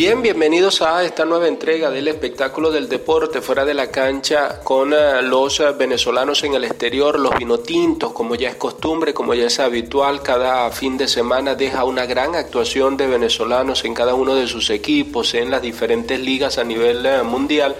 Bien, bienvenidos a esta nueva entrega del espectáculo del deporte fuera de la cancha con eh, los eh, venezolanos en el exterior, los vinotintos, como ya es costumbre, como ya es habitual, cada fin de semana deja una gran actuación de venezolanos en cada uno de sus equipos, en las diferentes ligas a nivel eh, mundial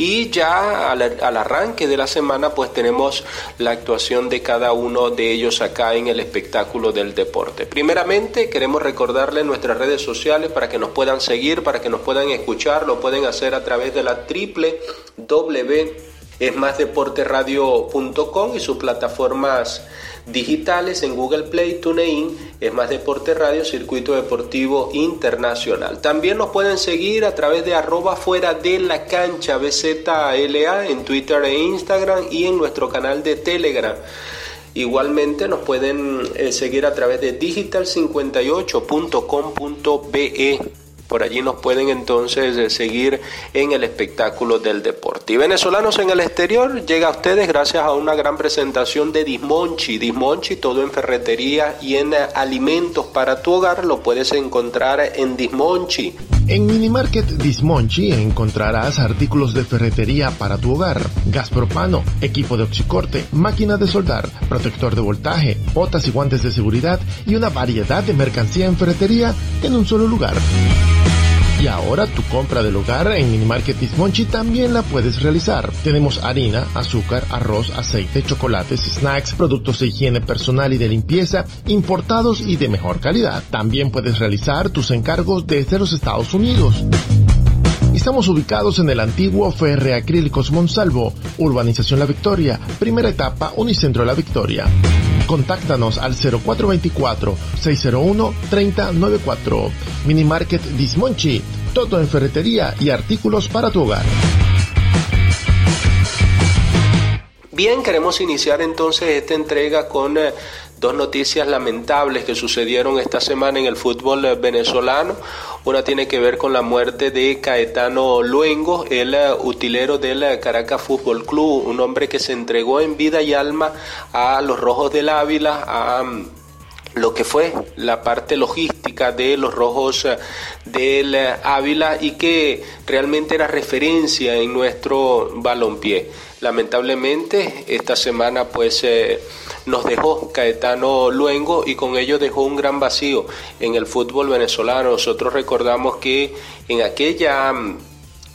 y ya al, arranque de la semana pues tenemos la actuación de cada uno de ellos acá en el espectáculo del deporte. Primeramente queremos recordarles nuestras redes sociales para que nos puedan seguir para que nos puedan escuchar, lo pueden hacer a través de la triple W es más radio.com y sus plataformas digitales en Google Play, TuneIn, es más deporte radio, circuito deportivo internacional. También nos pueden seguir a través de arroba fuera de la cancha BZLA en Twitter e Instagram y en nuestro canal de Telegram. Igualmente nos pueden eh, seguir a través de digital58.com.be por allí nos pueden entonces eh, seguir en el espectáculo del deporte. Y venezolanos en el exterior llega a ustedes gracias a una gran presentación de Dismonchi. Dismonchi, todo en ferretería y en eh, alimentos para tu hogar, lo puedes encontrar en Dismonchi. En Minimarket Dismonchi encontrarás artículos de ferretería para tu hogar, gas propano, equipo de oxicorte, máquina de soldar, protector de voltaje, botas y guantes de seguridad y una variedad de mercancía en ferretería en un solo lugar. Y ahora tu compra del hogar en Minimarket Monchi también la puedes realizar. Tenemos harina, azúcar, arroz, aceite, chocolates, snacks, productos de higiene personal y de limpieza, importados y de mejor calidad. También puedes realizar tus encargos desde los Estados Unidos. Estamos ubicados en el antiguo Ferre Acrílicos Monsalvo, Urbanización La Victoria, primera etapa Unicentro La Victoria. Contáctanos al 0424-601-3094. Minimarket Dismonchi, todo en ferretería y artículos para tu hogar. Bien, queremos iniciar entonces esta entrega con eh, dos noticias lamentables que sucedieron esta semana en el fútbol eh, venezolano. Una tiene que ver con la muerte de Caetano Luengo, el eh, utilero del eh, Caracas Fútbol Club, un hombre que se entregó en vida y alma a los Rojos del Ávila, a mm, lo que fue la parte logística de los rojos del Ávila y que realmente era referencia en nuestro balompié. Lamentablemente esta semana pues nos dejó Caetano Luengo y con ello dejó un gran vacío en el fútbol venezolano. Nosotros recordamos que en aquella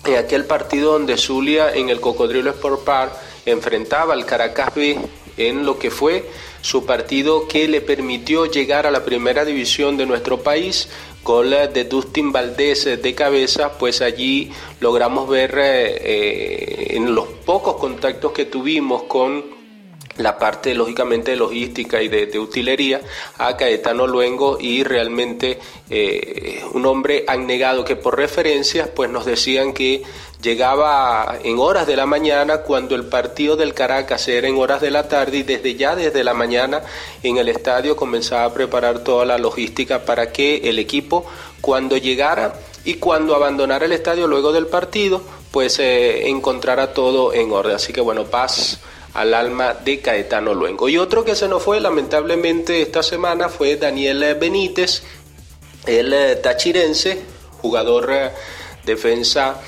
en aquel partido donde Zulia en el Cocodrilo Sport Park enfrentaba al Caracas B en lo que fue su partido que le permitió llegar a la primera división de nuestro país, gol de Dustin Valdés de cabeza, pues allí logramos ver eh, en los pocos contactos que tuvimos con la parte lógicamente de logística y de, utilería a Caetano Luengo y realmente eh, un hombre negado que por referencias pues nos decían que llegaba en horas de la mañana cuando el partido del Caracas era en horas de la tarde y desde ya desde la mañana en el estadio comenzaba a preparar toda la logística para que el equipo cuando llegara y cuando abandonara el estadio luego del partido pues eh, encontrara todo en orden. Así que bueno paz al alma de Caetano Luengo. Y otro que se nos fue lamentablemente esta semana fue Daniel Benítez, el eh, tachirense, jugador eh, defensa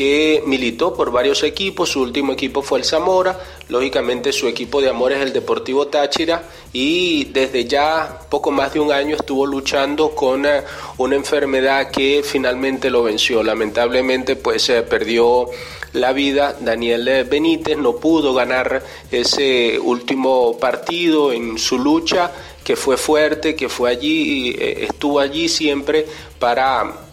que militó por varios equipos, su último equipo fue el Zamora, lógicamente su equipo de amor es el Deportivo Táchira. Y desde ya poco más de un año estuvo luchando con eh, una enfermedad que finalmente lo venció, lamentablemente pues se perdió la vida. Daniel Benítez. No pudo ganar ese último partido en su lucha, que fue fuerte, que fue allí, eh, estuvo allí siempre para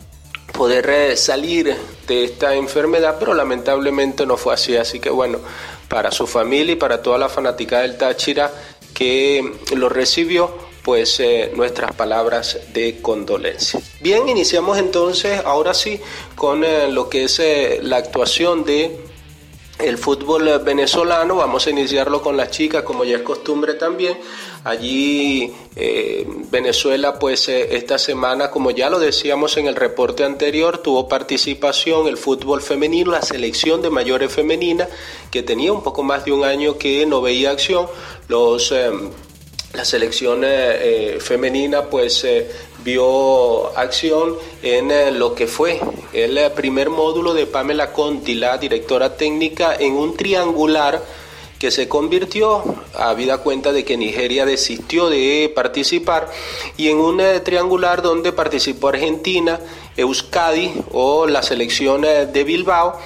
poder eh, salir de esta enfermedad, pero lamentablemente no fue así. Así que bueno, para su familia y para toda la fanática del Táchira que lo recibió, pues eh, nuestras palabras de condolencia. Bien, iniciamos entonces, ahora sí, con eh, lo que es la actuación de el fútbol venezolano. Vamos a iniciarlo con las chicas, como ya es costumbre también. Allí Venezuela, pues esta semana, como ya lo decíamos en el reporte anterior, tuvo participación el fútbol femenino, la selección de mayores femenina, que tenía un poco más de un año que no veía acción. Los la selección femenina pues vio acción en lo que fue el primer módulo de Pamela Conti, la directora técnica, en un triangular que se convirtió, habida cuenta de que Nigeria desistió de participar, y en un eh, triangular donde participó Argentina, Euskadi o la selección eh, de Bilbao,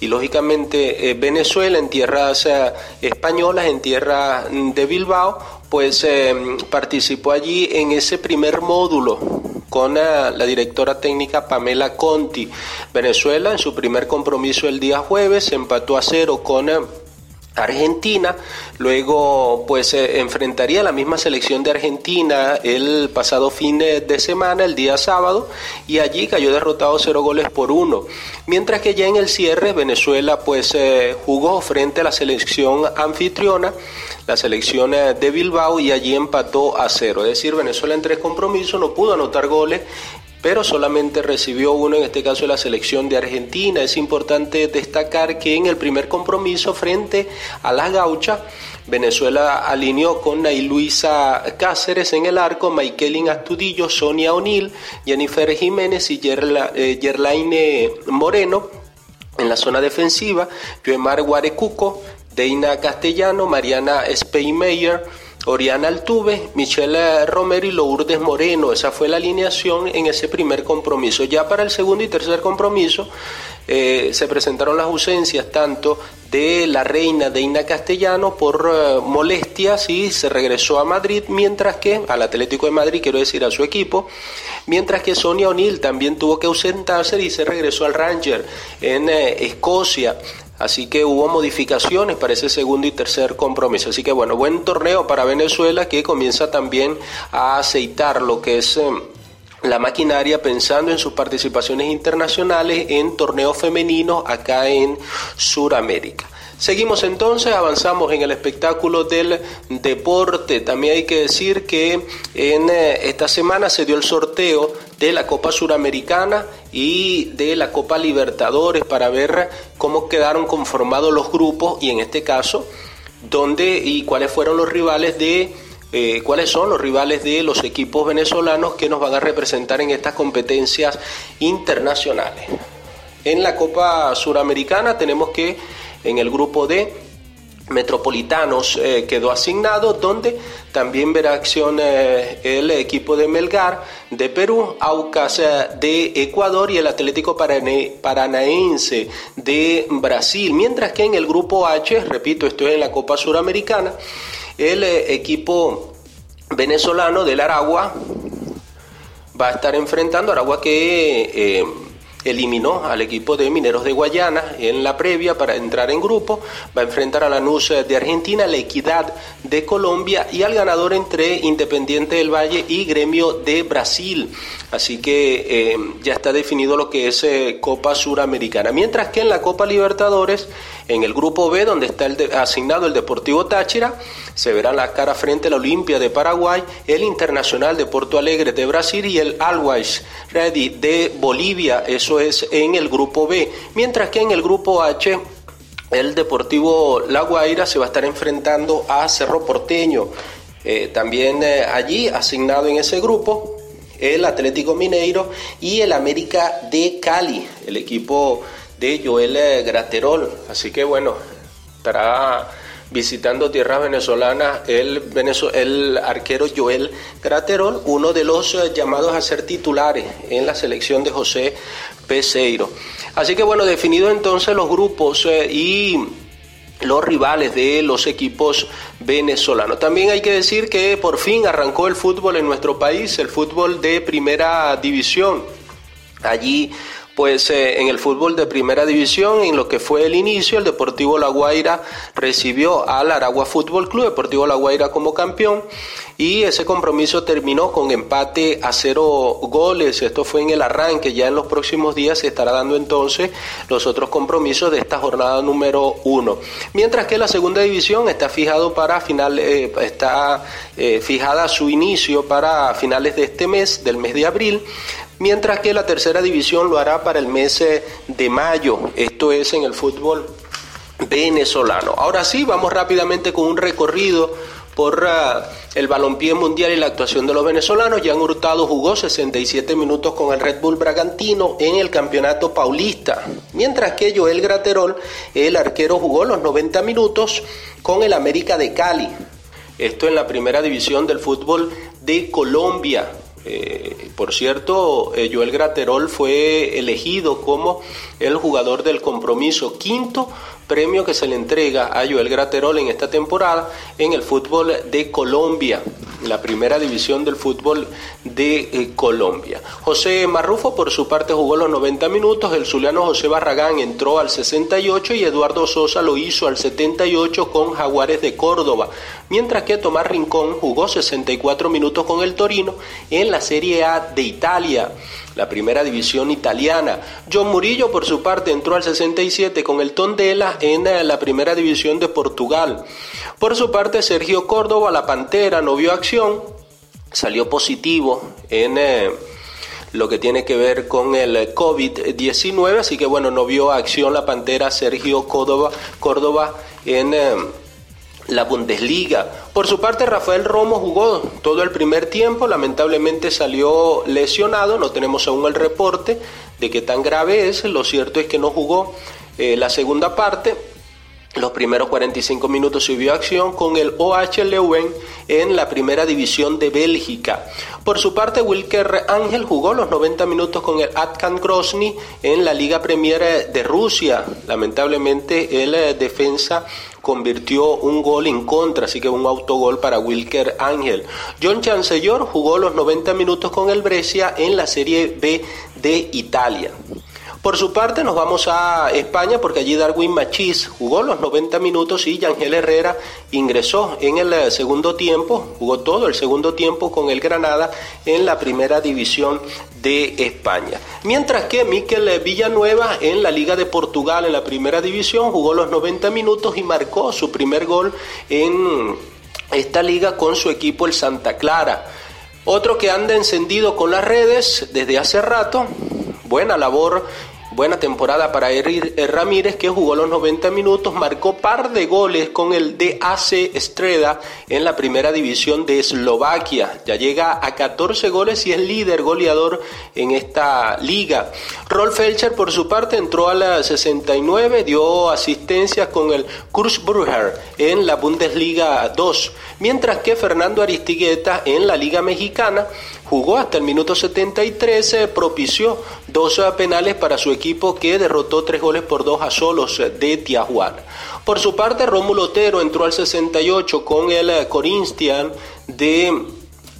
y lógicamente eh, Venezuela en tierras españolas, en tierra de Bilbao, pues participó allí en ese primer módulo con la directora técnica Pamela Conti. Venezuela en su primer compromiso el día jueves empató a cero con Argentina, luego pues enfrentaría la misma selección de Argentina el pasado fin de semana, el día sábado, y allí cayó derrotado cero goles por uno. Mientras que ya en el cierre Venezuela pues eh, jugó frente a la selección anfitriona, la selección eh, de Bilbao, y allí empató a cero. Es decir, Venezuela en tres compromisos no pudo anotar goles pero solamente recibió uno, en este caso la selección de Argentina. Es importante destacar que en el primer compromiso frente a las gauchas, Venezuela alineó con Nay Luisa Cáceres en el arco, Maikelin Astudillo, Sonia O'Neill, Jennifer Jiménez y Yerlaine Moreno en la zona defensiva, Joemar Guarecuco, Deina Castellano, Mariana Speymeyer, Oriana Altuve, Michelle Romero y Lourdes Moreno. Esa fue la alineación en ese primer compromiso. Ya para el segundo y tercer compromiso eh, se presentaron las ausencias tanto de la reina Deina Castellano por eh, molestias y se regresó a Madrid, mientras que al Atlético de Madrid, quiero decir a su equipo, mientras que Sonia O'Neill también tuvo que ausentarse y se regresó al Ranger en eh, Escocia. Así que hubo modificaciones para ese segundo y tercer compromiso. Así que bueno, buen torneo para Venezuela que comienza también a aceitar lo que es... Eh, la maquinaria pensando en sus participaciones internacionales en torneos femeninos acá en Sudamérica. Seguimos entonces, avanzamos en el espectáculo del deporte. También hay que decir que en eh, esta semana se dio el sorteo de la Copa Suramericana y de la Copa Libertadores para ver cómo quedaron conformados los grupos y en este caso dónde y cuáles fueron los rivales de eh, cuáles son los rivales de los equipos venezolanos que nos van a representar en estas competencias internacionales. En la Copa Suramericana tenemos que en el grupo D Metropolitanos eh, quedó asignado, donde también verá acción eh, el equipo de Melgar de Perú, Aucas eh, de Ecuador y el Atlético Paranaense de Brasil. Mientras que en el grupo H, repito, esto es en la Copa Suramericana, el equipo venezolano del Aragua va a estar enfrentando Aragua que eliminó al equipo de Mineros de Guayana en la previa para entrar en grupo, va a enfrentar a la NUS de Argentina, la Equidad de Colombia y al ganador entre Independiente del Valle y Gremio de Brasil. Así que eh, ya está definido lo que es eh, Copa Suramericana. Mientras que en la Copa Libertadores, en el grupo B, donde está el asignado el Deportivo Táchira, se verá la cara frente a la Olimpia de Paraguay, el Internacional de Porto Alegre de Brasil y el Always Ready de Bolivia. Eso es en el grupo B. Mientras que en el grupo H, el Deportivo La Guaira se va a estar enfrentando a Cerro Porteño. Eh, también allí, asignado en ese grupo, el Atlético Mineiro y el América de Cali, el equipo de Joel eh, Graterol. Así que bueno, estará visitando tierras venezolanas el, el arquero Joel Graterol, uno de los eh, llamados a ser titulares en la selección de José Peseiro. Así que bueno, definido entonces los grupos eh, y los rivales de los equipos venezolanos. También hay que decir que por fin arrancó el fútbol en nuestro país, el fútbol de primera división. Allí pues eh, en el fútbol de primera división, en lo que fue el inicio, el Deportivo La Guaira recibió al Aragua Fútbol Club, Deportivo La Guaira como campeón, y ese compromiso terminó con empate a cero goles. Esto fue en el arranque, ya en los próximos días se estará dando entonces los otros compromisos de esta jornada número uno. Mientras que la segunda división está fijado para final, eh, está eh, fijada su inicio para finales de este mes, del mes de abril mientras que la tercera división lo hará para el mes eh, de mayo, esto es en el fútbol venezolano. Ahora sí, vamos rápidamente con un recorrido por ah, el balompié mundial y la actuación de los venezolanos. Jan Hurtado jugó 67 minutos con el Red Bull Bragantino en el campeonato paulista, mientras que Joel Graterol, el arquero, jugó los 90 minutos con el América de Cali. Esto en la primera división del fútbol de Colombia. Eh, por cierto, eh, Joel Graterol fue elegido como el jugador del compromiso quinto premio que se le entrega a Joel Graterol en esta temporada en el fútbol de Colombia, la primera división del fútbol de eh, Colombia. José Marrufo por su parte jugó los 90 minutos, el zuliano José Barragán entró al 68 y Eduardo Sosa lo hizo al 78 con Jaguares de Córdoba, mientras que Tomás Rincón jugó 64 minutos con el Torino en la Serie A de Italia la primera división italiana. John Murillo, por su parte, entró al 67 con el Tondela en eh, la primera división de Portugal. Por su parte, Sergio Córdoba, la Pantera, no vio acción, salió positivo en... Eh, lo que tiene que ver con el COVID-19, así que bueno, no vio acción la Pantera Sergio Córdoba, Córdoba en eh, la Bundesliga. Por su parte, Rafael Romo jugó todo el primer tiempo, lamentablemente salió lesionado, no tenemos aún el reporte de qué tan grave es, lo cierto es que no jugó eh, la segunda parte, los primeros 45 minutos subió acción con el OH Leuven en la primera división de Bélgica. Por su parte, Wilker Ángel jugó los 90 minutos con el Atkan Grozny en la Liga Premier de Rusia. Lamentablemente, el eh, defensa convirtió un gol en contra, así que un autogol para Wilker Ángel. John Chancellor jugó los 90 minutos con el Brescia en la Serie B de Italia. Por su parte nos vamos a España porque allí Darwin Machís jugó los 90 minutos y Yangel Herrera ingresó en el eh, segundo tiempo, jugó todo el segundo tiempo con el Granada en la primera división de España. Mientras que Miquel Villanueva en la Liga de Portugal en la primera división jugó los 90 minutos y marcó su primer gol en esta liga con su equipo el Santa Clara. Otro que anda encendido con las redes desde hace rato, buena labor Buena temporada para Ramírez que jugó los 90 minutos, marcó par de goles con el DAC Estreda en la primera división de Eslovaquia. Ya llega a 14 goles y es líder goleador en esta liga. Rolf Felcher por su parte entró a la 69, dio asistencia con el Kurzbrücher en la Bundesliga 2, mientras que Fernando Aristigueta en la Liga Mexicana jugó hasta el minuto 73, eh, propició dos eh, penales para su equipo que derrotó tres goles por dos a solos eh, de Tijuana. Por su parte, Rómulo Otero entró al 68 con el Corinthians de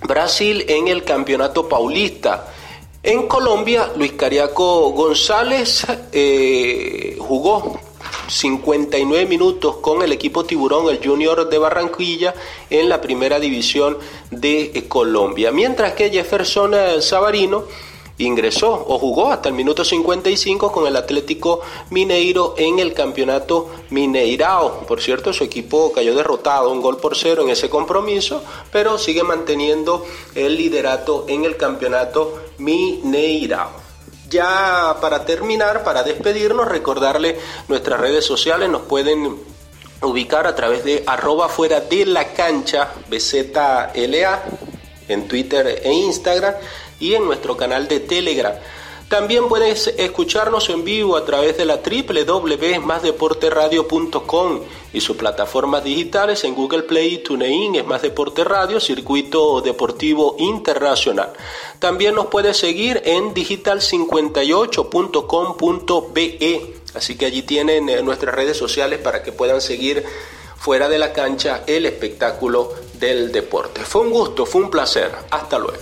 Brasil en el campeonato paulista. En Colombia, Luis Cariaco González jugó 59 minutos con el equipo Tiburón, el Junior de Barranquilla, en la primera división de eh, Colombia. Mientras que Jefferson eh, Savarino ingresó o jugó hasta el minuto 55 con el Atlético Mineiro en el campeonato Mineirao. Por cierto, su equipo cayó derrotado, un gol por cero en ese compromiso, pero sigue manteniendo el liderato en el campeonato Mineirao. Ya para terminar, para despedirnos, recordarle nuestras redes sociales, nos pueden ubicar a través de arroba fuera de la cancha BZLA en Twitter e Instagram y en nuestro canal de Telegram. También puedes escucharnos en vivo a través de la www.masdeporteradio.com y sus plataformas digitales en Google Play TuneIn, es Más Deporte Radio, Circuito Deportivo Internacional. También nos puedes seguir en digital58.com.be, así que allí tienen eh, nuestras redes sociales para que puedan seguir fuera de la cancha el espectáculo del deporte. Fue un gusto, fue un placer. Hasta luego.